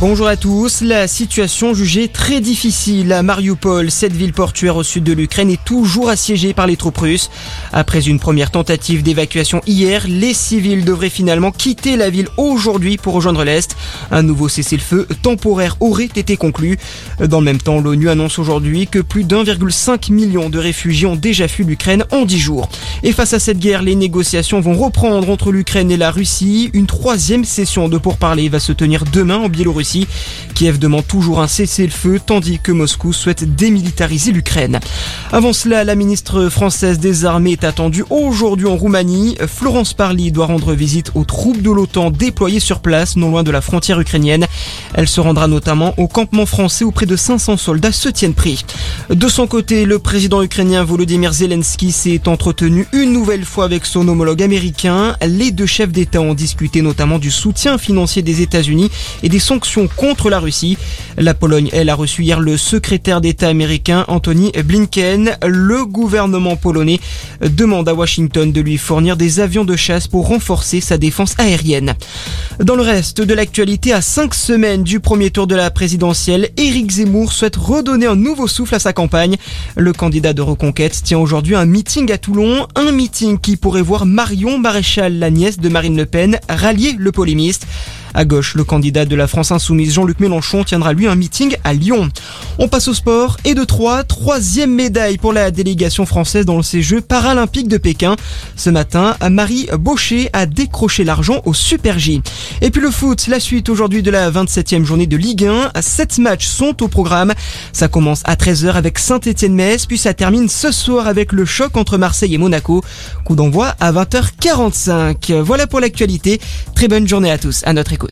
Bonjour à tous. La situation jugée très difficile à Mariupol, cette ville portuaire au sud de l'Ukraine, est toujours assiégée par les troupes russes. Après une première tentative d'évacuation hier, les civils devraient finalement quitter la ville aujourd'hui pour rejoindre l'Est. Un nouveau cessez-le-feu temporaire aurait été conclu. Dans le même temps, l'ONU annonce aujourd'hui que plus d'1,5 million de réfugiés ont déjà fui l'Ukraine en 10 jours. Et face à cette guerre, les négociations vont reprendre entre l'Ukraine et la Russie. Une troisième session de pourparlers va se tenir demain en Biélorussie. Kiev demande toujours un cessez-le-feu tandis que Moscou souhaite démilitariser l'Ukraine. Avant cela, la ministre française des Armées est attendue aujourd'hui en Roumanie. Florence Parly doit rendre visite aux troupes de l'OTAN déployées sur place non loin de la frontière ukrainienne. Elle se rendra notamment au campement français où près de 500 soldats se tiennent pris. De son côté, le président ukrainien Volodymyr Zelensky s'est entretenu une nouvelle fois avec son homologue américain. Les deux chefs d'État ont discuté notamment du soutien financier des États-Unis et des sanctions contre la Russie. La Pologne, elle, a reçu hier le secrétaire d'État américain Anthony Blinken. Le gouvernement polonais demande à Washington de lui fournir des avions de chasse pour renforcer sa défense aérienne. Dans le reste de l'actualité, à cinq semaines du premier tour de la présidentielle, Éric Zemmour souhaite redonner un nouveau souffle à sa campagne. Le candidat de Reconquête tient aujourd'hui un meeting à Toulon, un meeting qui pourrait voir Marion Maréchal, la nièce de Marine Le Pen, rallier le polémiste. À gauche, le candidat de la France Insoumise, Jean-Luc Mélenchon, tiendra lui un meeting à Lyon. On passe au sport et de 3, troisième médaille pour la délégation française dans ces Jeux paralympiques de Pékin. Ce matin, Marie Baucher a décroché l'argent au Super J. Et puis le foot, la suite aujourd'hui de la 27e journée de Ligue 1. Sept matchs sont au programme. Ça commence à 13h avec Saint-Etienne-Metz, puis ça termine ce soir avec le choc entre Marseille et Monaco. Coup d'envoi à 20h45. Voilà pour l'actualité. Très bonne journée à tous. À notre